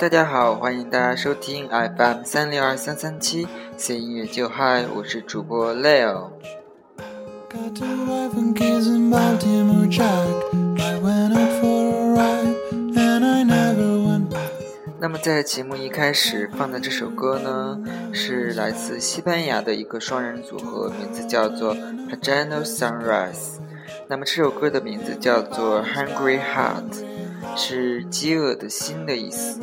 大家好，欢迎大家收听 FM 三六二三三七，C 音乐就嗨，我是主播 Leo。那么在节目一开始放的这首歌呢，是来自西班牙的一个双人组合，名字叫做 Pajano Sunrise。那么这首歌的名字叫做 Hungry Heart，是饥饿的心的意思。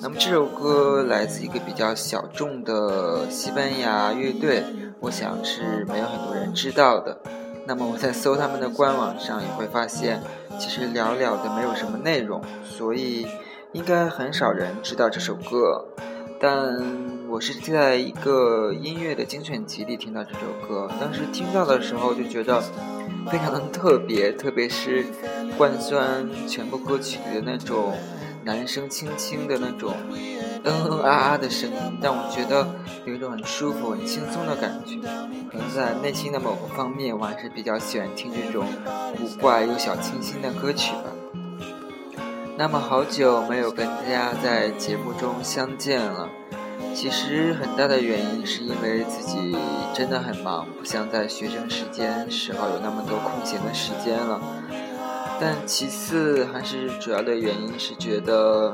那么这首歌来自一个比较小众的西班牙乐队。我想是没有很多人知道的。那么我在搜他们的官网上也会发现，其实寥寥的没有什么内容，所以应该很少人知道这首歌。但我是在一个音乐的精选集里听到这首歌，当时听到的时候就觉得非常的特别，特别是贯穿全部歌曲的那种男生轻轻的那种。嗯嗯啊啊的声音，让我觉得有一种很舒服、很轻松的感觉。可能在内心的某个方面，我还是比较喜欢听这种古怪又小清新的歌曲吧。那么好久没有跟大家在节目中相见了，其实很大的原因是因为自己真的很忙，不像在学生时间时候有那么多空闲的时间了。但其次还是主要的原因是觉得，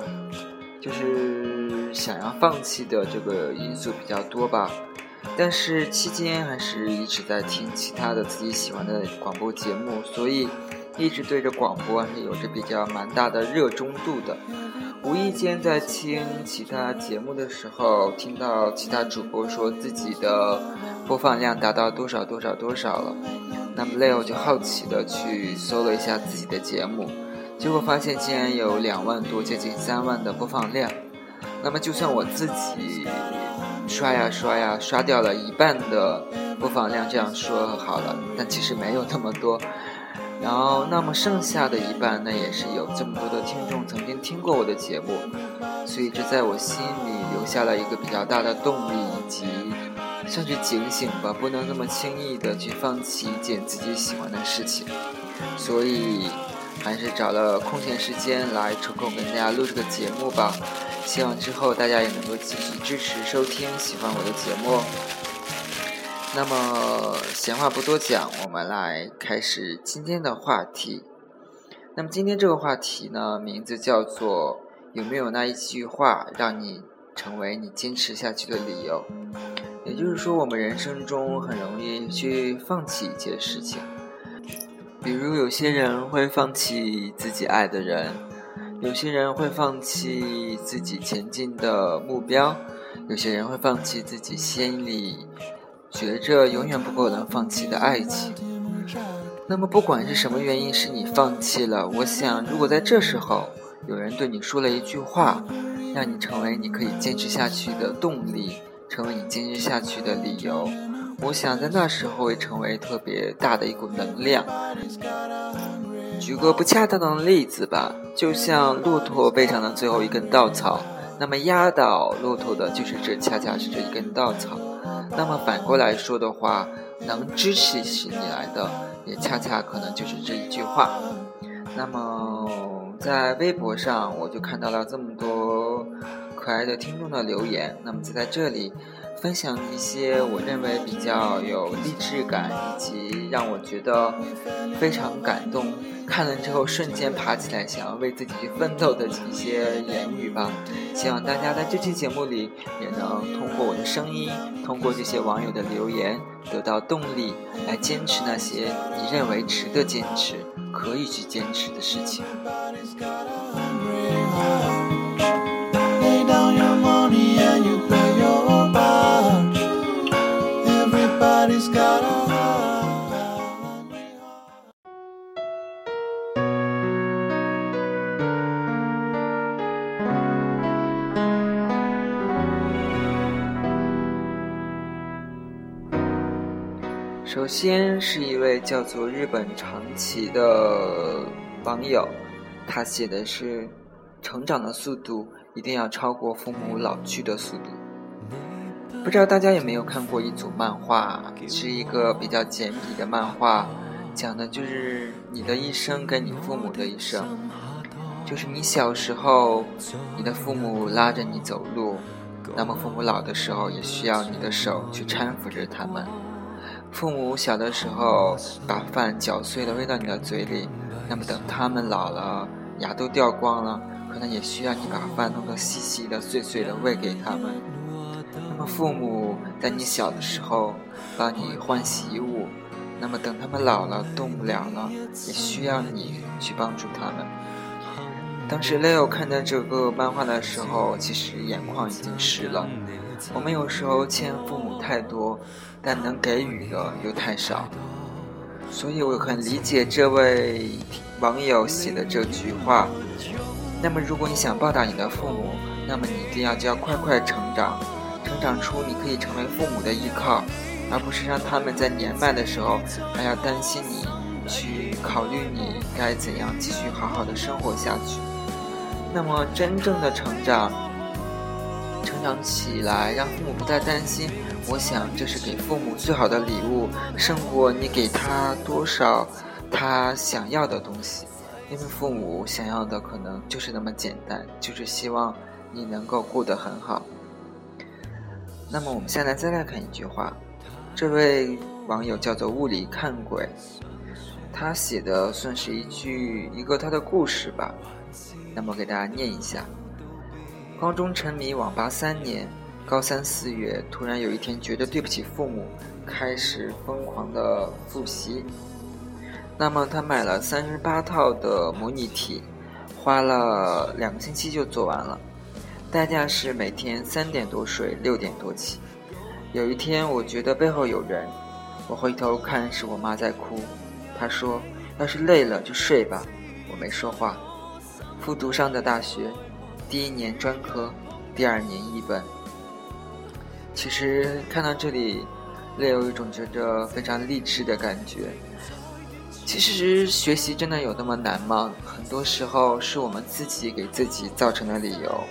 就是。想要放弃的这个因素比较多吧，但是期间还是一直在听其他的自己喜欢的广播节目，所以一直对着广播还是有着比较蛮大的热衷度的。无意间在听其他节目的时候，听到其他主播说自己的播放量达到多少多少多少了，那么 Leo 就好奇的去搜了一下自己的节目，结果发现竟然有两万多，接近三万的播放量。那么，就算我自己刷呀刷呀，刷掉了一半的播放量，这样说好了，但其实没有那么多。然后，那么剩下的一半，那也是有这么多的听众曾经听过我的节目，所以这在我心里留下了一个比较大的动力，以及算是警醒吧，不能那么轻易的去放弃一件自己喜欢的事情。所以，还是找了空闲时间来抽空跟大家录这个节目吧。希望之后大家也能够继续支持收听，喜欢我的节目。那么闲话不多讲，我们来开始今天的话题。那么今天这个话题呢，名字叫做“有没有那一句话让你成为你坚持下去的理由？”也就是说，我们人生中很容易去放弃一件事情，比如有些人会放弃自己爱的人。有些人会放弃自己前进的目标，有些人会放弃自己心里觉着永远不可能放弃的爱情。那么，不管是什么原因使你放弃了，我想，如果在这时候有人对你说了一句话，让你成为你可以坚持下去的动力，成为你坚持下去的理由，我想在那时候会成为特别大的一股能量。举个不恰当的例子吧，就像骆驼背上的最后一根稻草，那么压倒骆驼的就是这恰恰是这一根稻草。那么反过来说的话，能支持起你来的，也恰恰可能就是这一句话。那么在微博上，我就看到了这么多可爱的听众的留言。那么就在这里。分享一些我认为比较有励志感，以及让我觉得非常感动，看了之后瞬间爬起来想要为自己去奋斗的一些言语吧。希望大家在这期节目里也能通过我的声音，通过这些网友的留言，得到动力来坚持那些你认为值得坚持、可以去坚持的事情。先是一位叫做日本长崎的网友，他写的是：成长的速度一定要超过父母老去的速度。不知道大家有没有看过一组漫画，是一个比较简笔的漫画，讲的就是你的一生跟你父母的一生。就是你小时候，你的父母拉着你走路，那么父母老的时候也需要你的手去搀扶着他们。父母小的时候把饭搅碎了喂到你的嘴里，那么等他们老了，牙都掉光了，可能也需要你把饭弄得细细的、碎碎的喂给他们。那么父母在你小的时候帮你换洗衣物，那么等他们老了动不了了，也需要你去帮助他们。当时 Leo 看到这个漫画的时候，其实眼眶已经湿了。我们有时候欠父母太多，但能给予的又太少，所以我很理解这位网友写的这句话。那么，如果你想报答你的父母，那么你一定要就要快快成长，成长出你可以成为父母的依靠，而不是让他们在年迈的时候还要担心你，去考虑你该怎样继续好好的生活下去。那么，真正的成长。成长起来，让父母不再担心。我想，这是给父母最好的礼物，胜过你给他多少他想要的东西。因为父母想要的可能就是那么简单，就是希望你能够过得很好。那么，我们先来再来看一句话，这位网友叫做“雾里看鬼”，他写的算是一句一个他的故事吧。那么，给大家念一下。高中沉迷网吧三年，高三四月突然有一天觉得对不起父母，开始疯狂的复习。那么他买了三十八套的模拟题，花了两个星期就做完了，代价是每天三点多睡，六点多起。有一天我觉得背后有人，我回头看是我妈在哭，她说：“要是累了就睡吧。”我没说话。复读上的大学。第一年专科，第二年一本。其实看到这里，略有一种觉得非常励志的感觉。其实学习真的有那么难吗？很多时候是我们自己给自己造成的理由。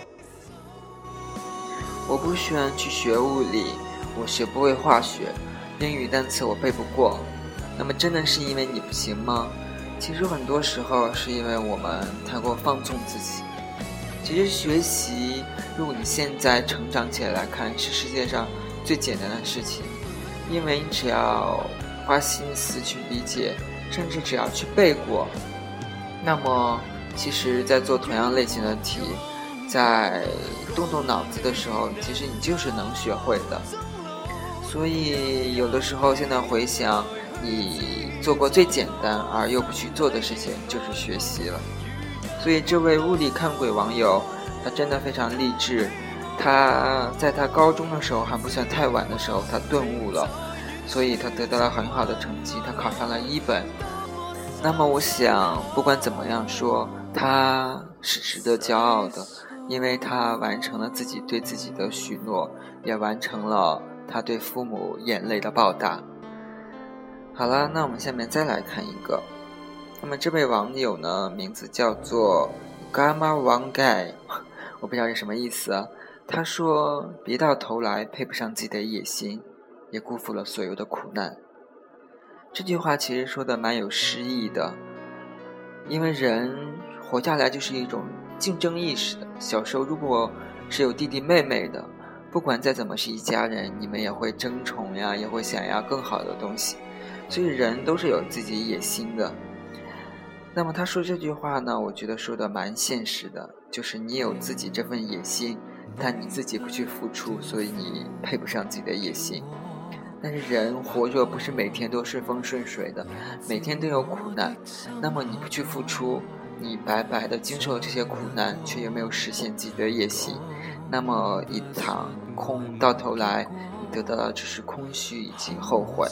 我不喜欢去学物理，我学不会化学，英语单词我背不过。那么真的是因为你不行吗？其实很多时候是因为我们太过放纵自己。其实学习，如果你现在成长起来来看，是世界上最简单的事情，因为你只要花心思去理解，甚至只要去背过，那么其实，在做同样类型的题，在动动脑子的时候，其实你就是能学会的。所以，有的时候现在回想，你做过最简单而又不去做的事情，就是学习了。所以，这位物理看鬼网友，他真的非常励志。他在他高中的时候还不算太晚的时候，他顿悟了，所以他得到了很好的成绩，他考上了一本。那么，我想，不管怎么样说，他是值得骄傲的，因为他完成了自己对自己的许诺，也完成了他对父母眼泪的报答。好了，那我们下面再来看一个。那么这位网友呢，名字叫做 Gamma One Guy，我不知道是什么意思啊。他说：“别到头来配不上自己的野心，也辜负了所有的苦难。”这句话其实说的蛮有诗意的，因为人活下来就是一种竞争意识的。小时候如果是有弟弟妹妹的，不管再怎么是一家人，你们也会争宠呀，也会想要更好的东西，所以人都是有自己野心的。那么他说这句话呢，我觉得说的蛮现实的，就是你有自己这份野心，但你自己不去付出，所以你配不上自己的野心。但是人活着不是每天都顺风顺水的，每天都有苦难。那么你不去付出，你白白的经受了这些苦难，却又没有实现自己的野心，那么一场空，到头来你得到的只是空虚以及后悔。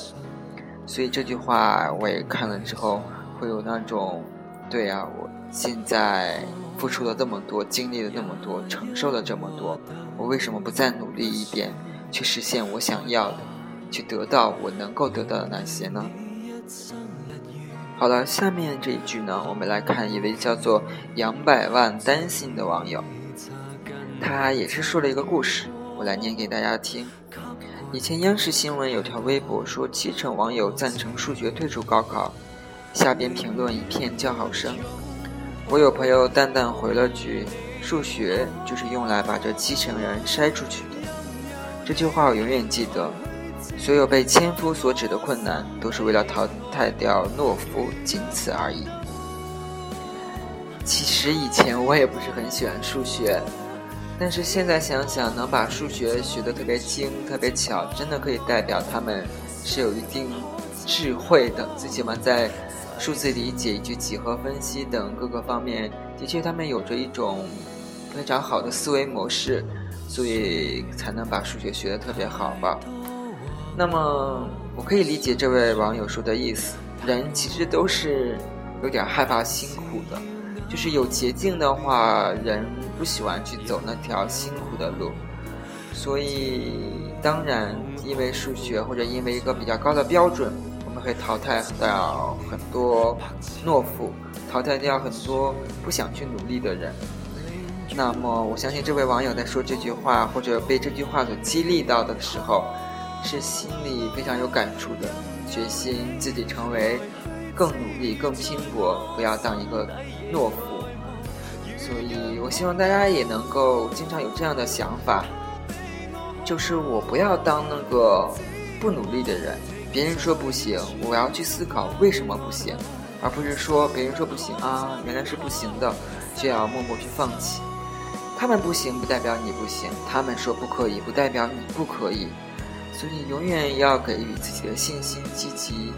所以这句话我也看了之后，会有那种。对呀，我现在付出了这么多，经历了那么多，承受了这么多，我为什么不再努力一点，去实现我想要的，去得到我能够得到的那些呢？好了，下面这一句呢，我们来看一位叫做杨百万担心的网友，他也是说了一个故事，我来念给大家听。以前央视新闻有条微博说，七成网友赞成数学退出高考。下边评论一片叫好声，我有朋友淡淡回了句：“数学就是用来把这七成人筛出去的。”这句话我永远记得。所有被千夫所指的困难，都是为了淘汰掉懦夫，仅此而已。其实以前我也不是很喜欢数学，但是现在想想，能把数学学得特别精、特别巧，真的可以代表他们是有一定智慧的。最起码在数字理解以及几何分析等各个方面，的确他们有着一种非常好的思维模式，所以才能把数学学得特别好吧。那么，我可以理解这位网友说的意思。人其实都是有点害怕辛苦的，就是有捷径的话，人不喜欢去走那条辛苦的路。所以，当然，因为数学或者因为一个比较高的标准，会淘汰掉很多懦夫，淘汰掉很多不想去努力的人。那么，我相信这位网友在说这句话或者被这句话所激励到的时候。是心里非常有感触的，决心自己成为更努力、更拼搏，不要当一个懦夫。所以我希望大家也能够经常有这样的想法，就是我不要当那个不努力的人。别人说不行，我要去思考为什么不行，而不是说别人说不行啊，原来是不行的，就要默默去放弃。他们不行不代表你不行，他们说不可以不代表你不可以。所以，永远要给予自己的信心，积极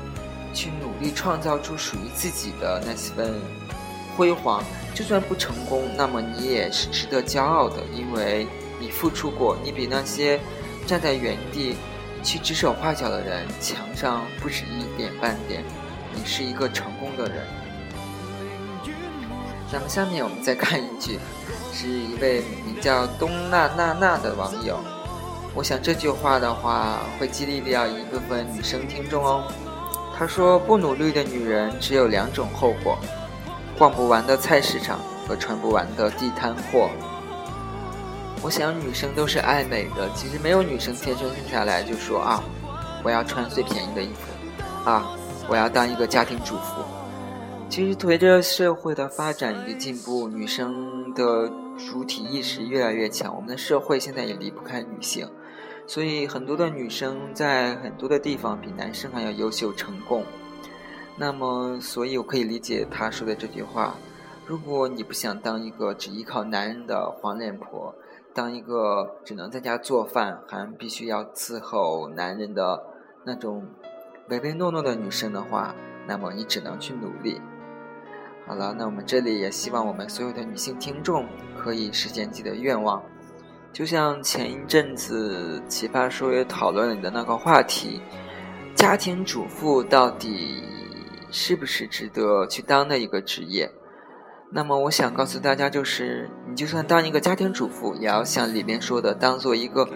去努力，创造出属于自己的那份辉煌。就算不成功，那么你也是值得骄傲的，因为你付出过，你比那些站在原地去指手画脚的人墙上不止一点半点。你是一个成功的人。那么，下面我们再看一句，是一位名叫东娜娜娜的网友。我想这句话的话会激励掉一部分女生听众哦。他说：“不努力的女人只有两种后果，逛不完的菜市场和穿不完的地摊货。”我想女生都是爱美的，其实没有女生天生生下来就说啊，我要穿最便宜的衣服，啊，我要当一个家庭主妇。其实随着社会的发展以及进步，女生的主体意识越来越强，我们的社会现在也离不开女性。所以，很多的女生在很多的地方比男生还要优秀、成功。那么，所以我可以理解他说的这句话：如果你不想当一个只依靠男人的黄脸婆，当一个只能在家做饭还必须要伺候男人的那种唯唯诺诺的女生的话，那么你只能去努力。好了，那我们这里也希望我们所有的女性听众可以实现自己的愿望。就像前一阵子奇葩说也讨论了你的那个话题，家庭主妇到底是不是值得去当的一个职业？那么我想告诉大家，就是你就算当一个家庭主妇，也要像里面说的，当做一个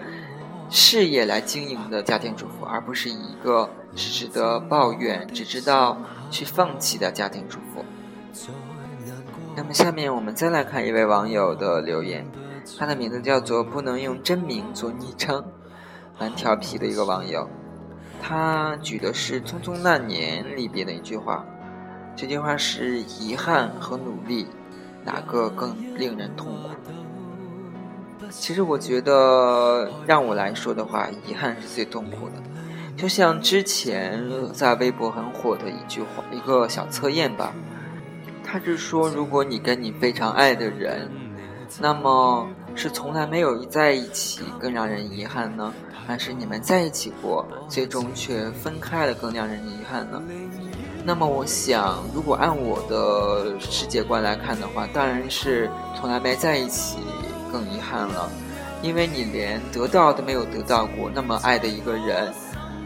事业来经营的家庭主妇，而不是一个只值得抱怨、只知道去放弃的家庭主妇。那么下面我们再来看一位网友的留言。他的名字叫做不能用真名做昵称，蛮调皮的一个网友。他举的是《匆匆那年》里边的一句话，这句话是遗憾和努力哪个更令人痛苦？其实我觉得让我来说的话，遗憾是最痛苦的。就像之前在微博很火的一句话，一个小测验吧，他是说如果你跟你非常爱的人。那么是从来没有在一起更让人遗憾呢，还是你们在一起过，最终却分开了更让人遗憾呢？那么我想，如果按我的世界观来看的话，当然是从来没在一起更遗憾了，因为你连得到都没有得到过，那么爱的一个人，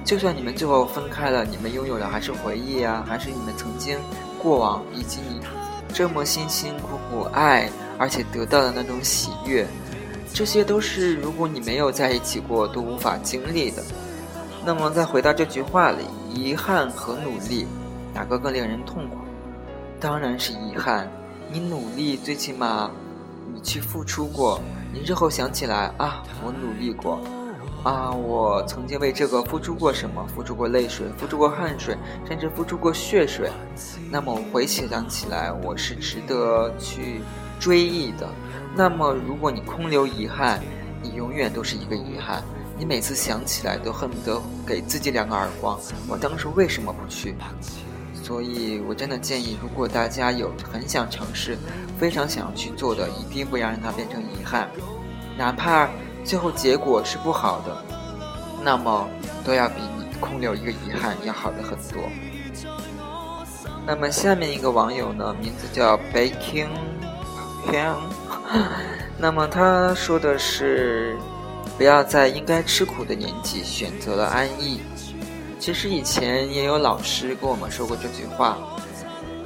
就算你们最后分开了，你们拥有的还是回忆啊，还是你们曾经过往以及你这么辛辛苦苦爱。而且得到的那种喜悦，这些都是如果你没有在一起过都无法经历的。那么再回到这句话里，遗憾和努力，哪个更令人痛苦？当然是遗憾。你努力，最起码你去付出过，你日后想起来啊，我努力过，啊，我曾经为这个付出过什么？付出过泪水，付出过汗水，甚至付出过血水。那么我回想起来，我是值得去追忆的。那么如果你空留遗憾，你永远都是一个遗憾。你每次想起来都恨不得给自己两个耳光。我当时为什么不去？所以我真的建议，如果大家有很想尝试、非常想要去做的，一定不要让它变成遗憾，哪怕最后结果是不好的，那么都要比你空留一个遗憾要好的很多。那么下面一个网友呢，名字叫 Baking Hyun，那么他说的是，不要在应该吃苦的年纪选择了安逸。其实以前也有老师跟我们说过这句话，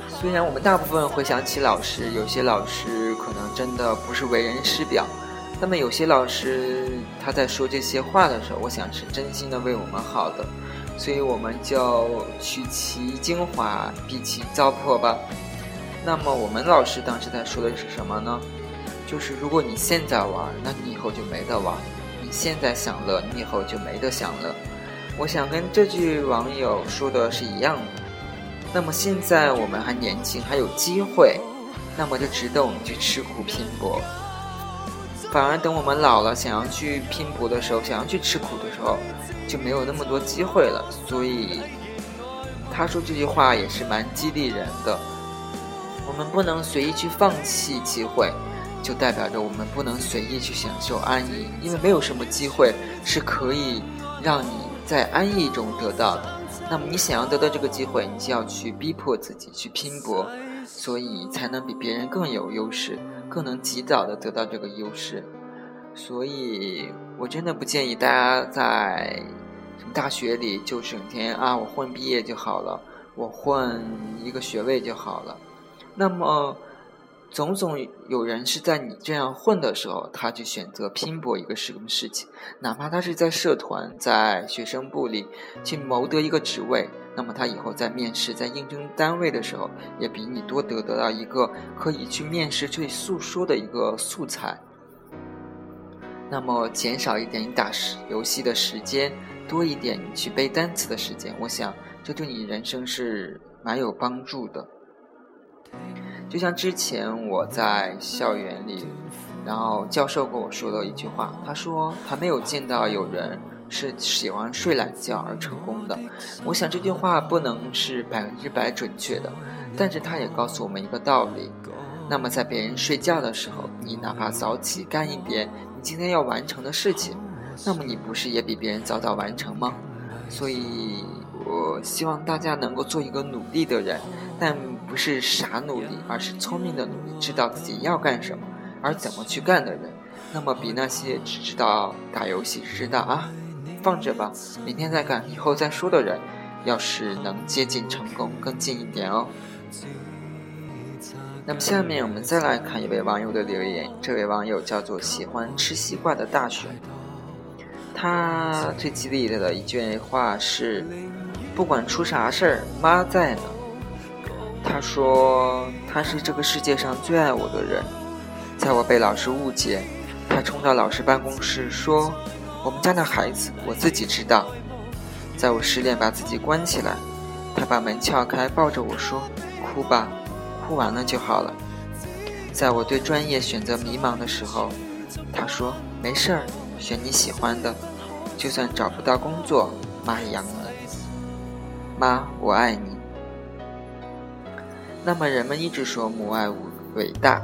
虽然我们大部分回想起老师，有些老师可能真的不是为人师表，那么有些老师他在说这些话的时候，我想是真心的为我们好的，所以我们就取其精华，避其糟粕吧。那么我们老师当时在说的是什么呢？就是如果你现在玩，那你以后就没得玩；你现在享乐，你以后就没得享乐。我想跟这句网友说的是一样的。那么现在我们还年轻，还有机会，那么就值得我们去吃苦拼搏。反而等我们老了，想要去拼搏的时候，想要去吃苦的时候，就没有那么多机会了。所以他说这句话也是蛮激励人的。我们不能随意去放弃机会，就代表着我们不能随意去享受安逸，因为没有什么机会是可以让你。在安逸中得到的，那么你想要得到这个机会，你就要去逼迫自己去拼搏，所以才能比别人更有优势，更能及早的得到这个优势。所以我真的不建议大家在大学里就整天啊，我混毕业就好了，我混一个学位就好了。那么。总总有人是在你这样混的时候，他去选择拼搏一个什么事情，哪怕他是在社团、在学生部里去谋得一个职位，那么他以后在面试、在应征单位的时候，也比你多得得到一个可以去面试、去诉说的一个素材。那么减少一点你打游戏的时间，多一点你去背单词的时间，我想这对你人生是蛮有帮助的。就像之前我在校园里，然后教授跟我说的一句话，他说他没有见到有人是喜欢睡懒觉而成功的。我想这句话不能是百分之百准确的，但是他也告诉我们一个道理。那么在别人睡觉的时候，你哪怕早起干一点你今天要完成的事情，那么你不是也比别人早早完成吗？所以我希望大家能够做一个努力的人，但。不是傻努力，而是聪明的努力，知道自己要干什么，而怎么去干的人，那么比那些只知道打游戏、知道啊放着吧，明天再干，以后再说的人，要是能接近成功更近一点哦。那么下面我们再来看一位网友的留言，这位网友叫做喜欢吃西瓜的大熊，他最激励的一句话是：不管出啥事儿，妈在呢。他说他是这个世界上最爱我的人，在我被老师误解，他冲到老师办公室说：“我们家的孩子，我自己知道。”在我失恋把自己关起来，他把门撬开，抱着我说：“哭吧，哭完了就好了。”在我对专业选择迷茫的时候，他说：“没事儿，选你喜欢的，就算找不到工作，妈也养你。妈，我爱你。”那么人们一直说母爱伟大，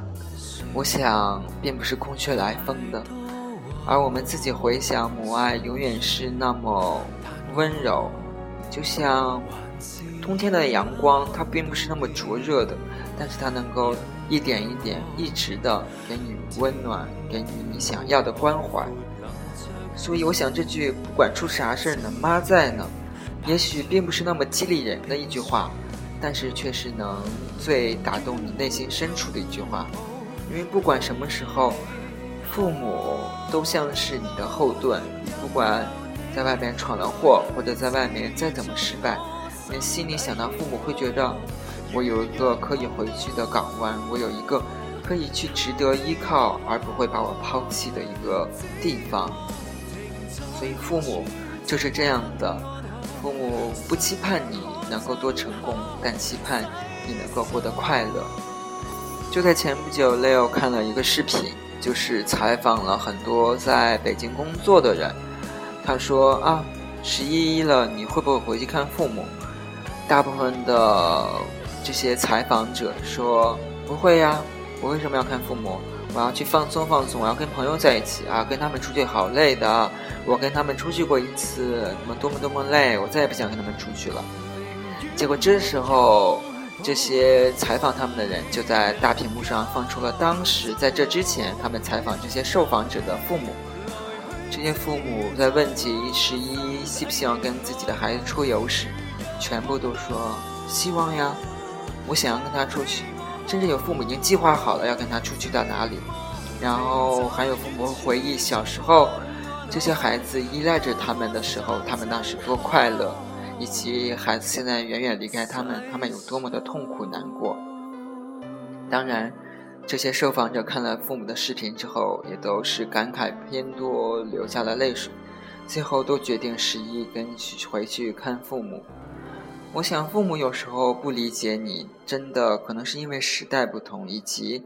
我想并不是空穴来风的。而我们自己回想，母爱永远是那么温柔，就像冬天的阳光，它并不是那么灼热的，但是它能够一点一点、一直的给你温暖，给你你想要的关怀。所以，我想这句“不管出啥事儿呢，妈在呢”，也许并不是那么激励人的一句话。但是却是能最打动你内心深处的一句话，因为不管什么时候，父母都像是你的后盾。不管在外面闯了祸，或者在外面再怎么失败，你心里想到父母，会觉得我有一个可以回去的港湾，我有一个可以去值得依靠而不会把我抛弃的一个地方。所以父母就是这样的，父母不期盼你能够多成功，但期盼你能够过得快乐。就在前不久，Leo 看了一个视频，就是采访了很多在北京工作的人。他说啊，十一了，你会不会回去看父母？大部分的这些采访者说不会呀，我为什么要看父母？我要去放松放松，我要跟朋友在一起啊，跟他们出去好累的。我跟他们出去过一次，怎么多么多么累，我再也不想跟他们出去了。结果这时候。这些采访他们的人就在大屏幕上放出了当时在这之前他们采访这些受访者的父母。这些父母在问及十一希不希望跟自己的孩子出游时，全部都说希望呀，我想要跟他出去，甚至有父母已经计划好了要跟他出去到哪里。然后还有父母回忆小时候，这些孩子依赖着他们的时候，他们那是多快乐。以及孩子现在远远离开他们，他们有多么的痛苦难过。当然，这些受访者看了父母的视频之后，也都是感慨偏多，流下了泪水。最后都决定十一跟回去看父母。我想，父母有时候不理解你，真的可能是因为时代不同，以及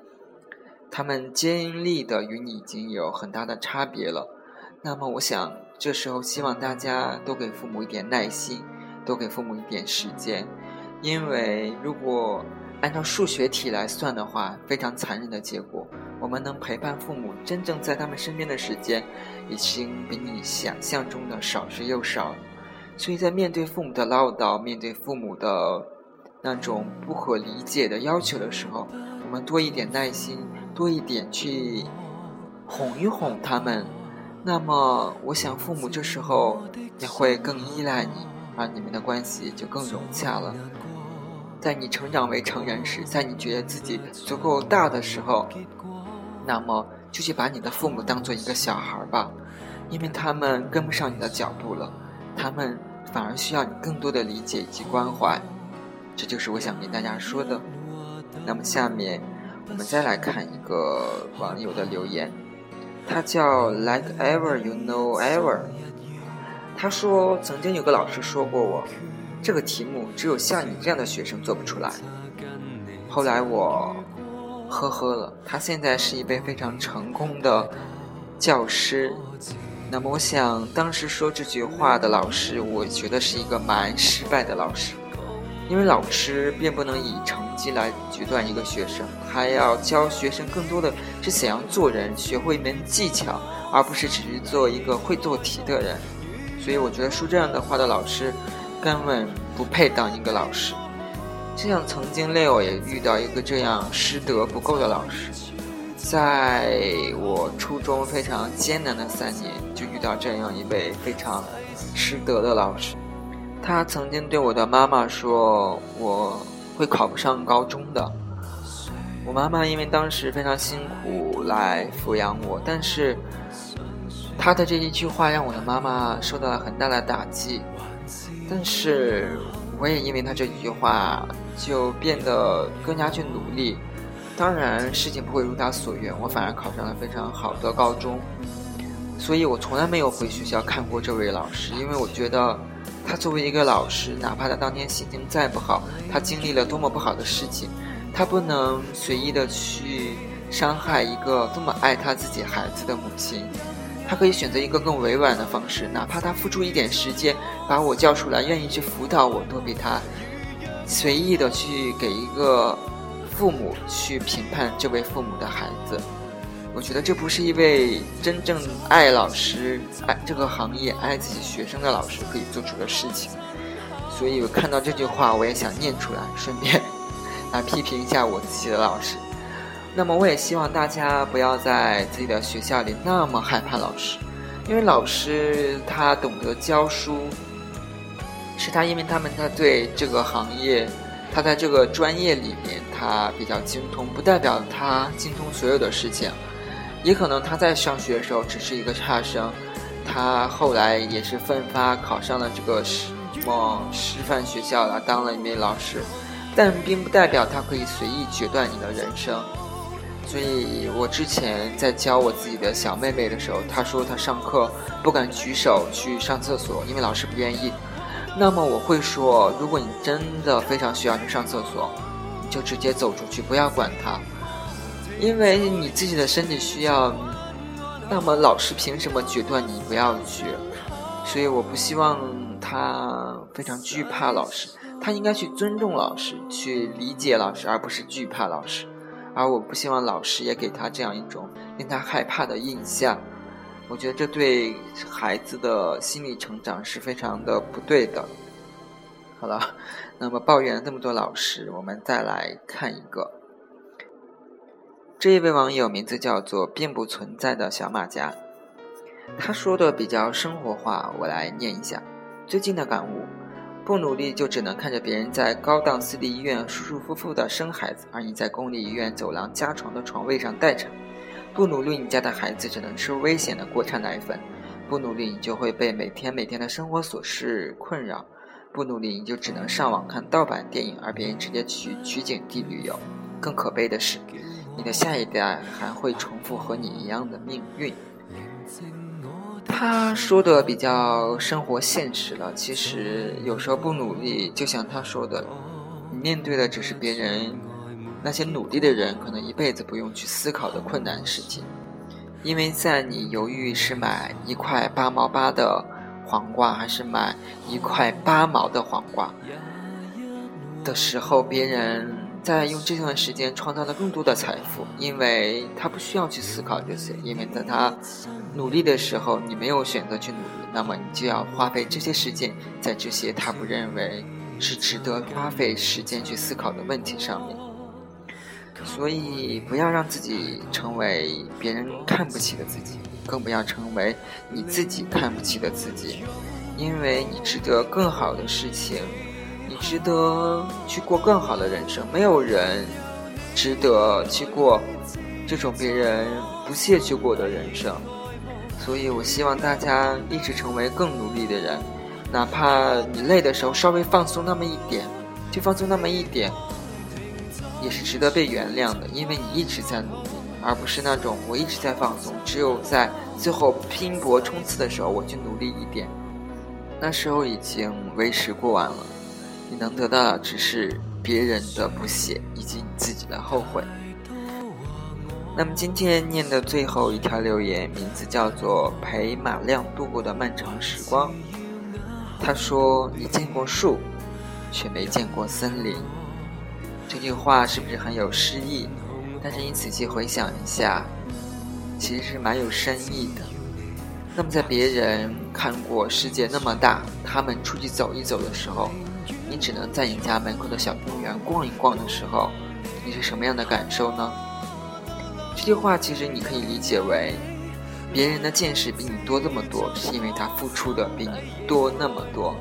他们经历的与你已经有很大的差别了。那么，我想这时候希望大家都给父母一点耐心。多给父母一点时间，因为如果按照数学题来算的话，非常残忍的结果，我们能陪伴父母真正在他们身边的时间，已经比你想象中的少之又少。所以在面对父母的唠叨，面对父母的那种不可理解的要求的时候，我们多一点耐心，多一点去哄一哄他们，那么我想父母这时候也会更依赖你。而你们的关系就更融洽了。在你成长为成人时，在你觉得自己足够大的时候，那么就去把你的父母当做一个小孩吧，因为他们跟不上你的脚步了，他们反而需要你更多的理解以及关怀。这就是我想跟大家说的。那么下面我们再来看一个网友的留言，他叫 Like Ever You Know Ever。他说：“曾经有个老师说过我，这个题目只有像你这样的学生做不出来。”后来我呵呵了。他现在是一位非常成功的教师。那么，我想当时说这句话的老师，我觉得是一个蛮失败的老师，因为老师并不能以成绩来决断一个学生，还要教学生更多的是怎样做人，学会一门技巧，而不是只是做一个会做题的人。所以我觉得说这样的话的老师，根本不配当一个老师。就像曾经 Leo 也遇到一个这样师德不够的老师，在我初中非常艰难的三年，就遇到这样一位非常师德的老师。他曾经对我的妈妈说：“我会考不上高中的。”我妈妈因为当时非常辛苦来抚养我，但是。他的这一句话让我的妈妈受到了很大的打击，但是我也因为他这一句话就变得更加去努力。当然，事情不会如他所愿，我反而考上了非常好的高中。所以我从来没有回学校看过这位老师，因为我觉得他作为一个老师，哪怕他当天心情再不好，他经历了多么不好的事情，他不能随意的去伤害一个这么爱他自己孩子的母亲。他可以选择一个更委婉的方式，哪怕他付出一点时间把我叫出来，愿意去辅导我，都比他随意的去给一个父母去评判这位父母的孩子。我觉得这不是一位真正爱老师、爱这个行业、爱自己学生的老师可以做出的事情。所以我看到这句话，我也想念出来，顺便 来批评一下我自己的老师。那么，我也希望大家不要在自己的学校里那么害怕老师，因为老师他懂得教书，是他因为他们他对这个行业，他在这个专业里面他比较精通，不代表他精通所有的事情，也可能他在上学的时候只是一个差生，他后来也是奋发考上了这个什么师范学校了，当了一名老师，但并不代表他可以随意决断你的人生。所以我之前在教我自己的小妹妹的时候，她说她上课不敢举手去上厕所，因为老师不愿意。那么我会说，如果你真的非常需要去上厕所，你就直接走出去，不要管他，因为你自己的身体需要。那么老师凭什么决断你不要去？所以我不希望他非常惧怕老师，他应该去尊重老师，去理解老师，而不是惧怕老师。而我不希望老师也给他这样一种令他害怕的印象。我觉得这对孩子的心理成长是非常的不对的。好了，那么抱怨了这么多老师，我们再来看一个。这一位网友名字叫做“并不存在的小马甲”，他说的比较生活化，我来念一下。最近的感悟：不努力就只能看着别人在高档私立医院舒舒服服的生孩子，而你在公立医院走廊加床的床位上待产。不努力，你家的孩子只能吃危险的国产奶粉；不努力，你就会被每天每天的生活琐事困扰；不努力，你就只能上网看盗版电影，而别人直接去取景地旅游。更可悲的是，你的下一代还会重复和你一样的命运。他说的比较生活现实了，其实有时候不努力，就像他说的，你面对的只是别人。那些努力的人可能一辈子不用去思考的困难事情，因为在你犹豫是买一块八毛八的黄瓜还是买一块八毛的黄瓜的时候，别人在用这段时间创造了更多的财富，因为他不需要去思考这些，因为在他努力的时候，你没有选择去努力，那么你就要花费这些时间在这些他不认为是值得花费时间去思考的问题上面。所以，不要让自己成为别人看不起的自己，更不要成为你自己看不起的自己，因为你值得更好的事情，值得去过更好的人生。没有人值得去过这种别人不屑去过的人生。所以我希望大家一直成为更努力的人，哪怕你累的时候稍微放松那么一点，就放松那么一点。也是值得被原谅的，因为你一直在努力，而不是那种我一直在放松，只有在最后拼搏冲刺的时候，我去努力一点。那时候已经为时过晚了，你能得到的只是别人的不屑以及你自己的后悔。那么今天念的最后一条留言，名字叫做“陪马亮度过的漫长时光”。他说：“你见过树，却没见过森林。”这句话是不是很有诗意？但是你仔细回想一下，其实是蛮有深意的。那么在别人看过世界那么大，他们出去走一走的时候，你只能在你家门口的小公园逛一逛的时候，你是什么样的感受呢？这句话其实你可以理解为，别人的见识比你多这么多，是因为他付出的比你多那么多。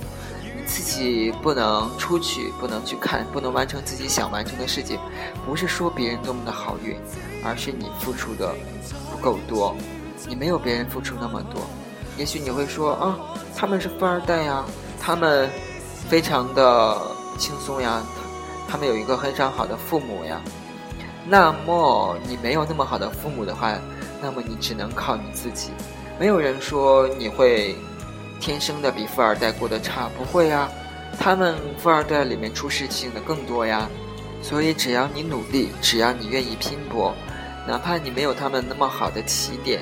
你自己不能出去，不能去看，不能完成自己想完成的事情，不是说别人多么的好运，而是你付出的不够多，你没有别人付出那么多。也许你会说啊，他们是富二代呀，他们非常的轻松呀，他们有一个非常好的父母呀。那么你没有那么好的父母的话，那么你只能靠你自己。没有人说你会。天生的比富二代过得差，不会呀，他们富二代里面出事情的更多呀，所以只要你努力，只要你愿意拼搏，哪怕你没有他们那么好的起点，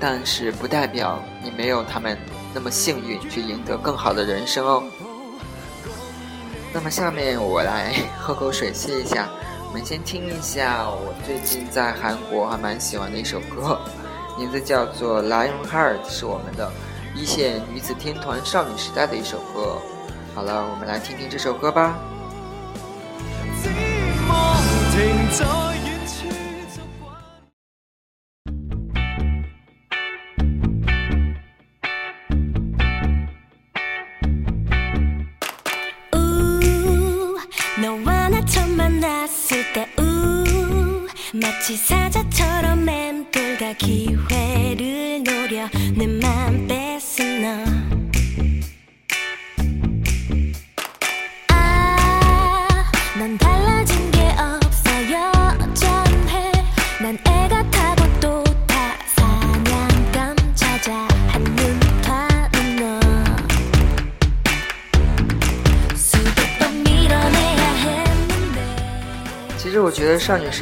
但是不代表你没有他们那么幸运去赢得更好的人生哦。那么下面我来喝口水歇一下，我们先听一下我最近在韩国还蛮喜欢的一首歌，名字叫做《Lion Heart》，是我们的。一线女子天团少女时代的一首歌，好了，我们来听听这首歌吧。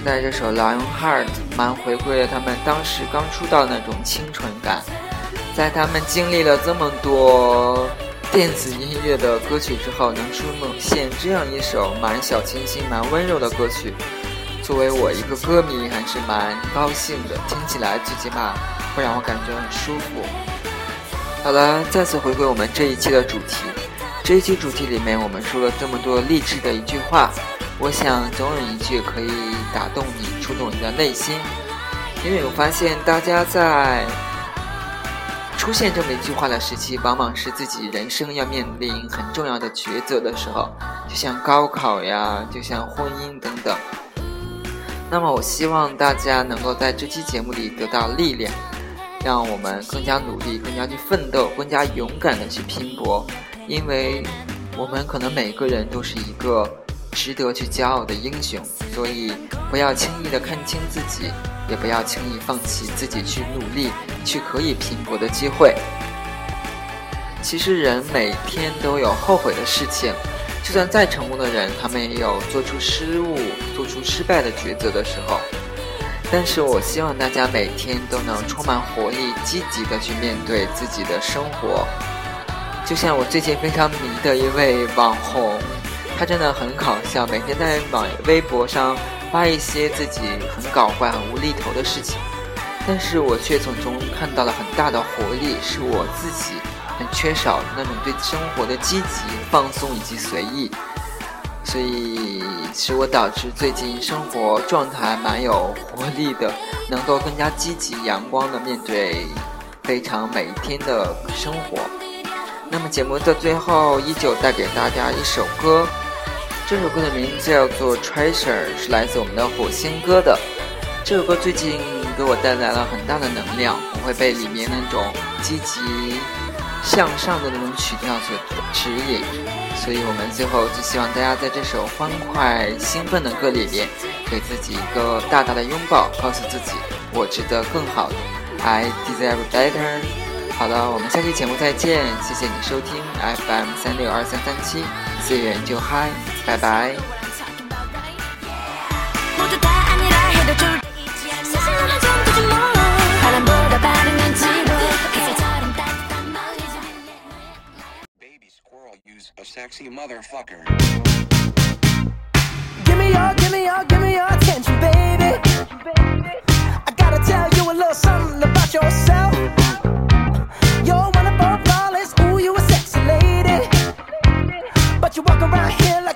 在这首《Lionheart》蛮回归了他们当时刚出道那种清纯感。在他们经历了这么多电子音乐的歌曲之后，能出现这样一首蛮小清新、蛮温柔的歌曲，作为我一个歌迷还是蛮高兴的。听起来最起码会让我感觉很舒服。好了，再次回归我们这一期的主题。这一期主题里面，我们说了这么多励志的一句话。我想总有一句可以打动你、触动你的内心，因为我发现大家在出现这么一句话的时期，往往是自己人生要面临很重要的抉择的时候，就像高考呀，就像婚姻等等。那么，我希望大家能够在这期节目里得到力量，让我们更加努力、更加去奋斗、更加勇敢的去拼搏，因为我们可能每个人都是一个。值得去骄傲的英雄，所以不要轻易的看清自己，也不要轻易放弃自己去努力、去可以拼搏的机会。其实人每天都有后悔的事情，就算再成功的人，他们也有做出失误、做出失败的抉择的时候。但是我希望大家每天都能充满活力、积极的去面对自己的生活。就像我最近非常迷的一位网红。他真的很搞笑，每天在网微博上发一些自己很搞怪、很无厘头的事情，但是我却从中看到了很大的活力，是我自己很缺少那种对生活的积极、放松以及随意，所以使我导致最近生活状态蛮有活力的，能够更加积极、阳光的面对非常每一天的生活。那么节目的最后，依旧带给大家一首歌。这首歌的名字叫做《Treasure》，是来自我们的火星哥的。这首歌最近给我带来了很大的能量，我会被里面那种积极向上的那种曲调所指引。所以我们最后就希望大家在这首欢快兴奋的歌里面，给自己一个大大的拥抱，告诉自己我值得更好的。I deserve better。好了，我们下期节目再见，谢谢你收听 FM 三六二三三七，随缘就嗨。Bye sexy motherfucker. Give me your, give me your, give me your attention, baby. I gotta tell you a little something about yourself. You're one of our flawless, ooh, you a sexy lady. But you walk around here like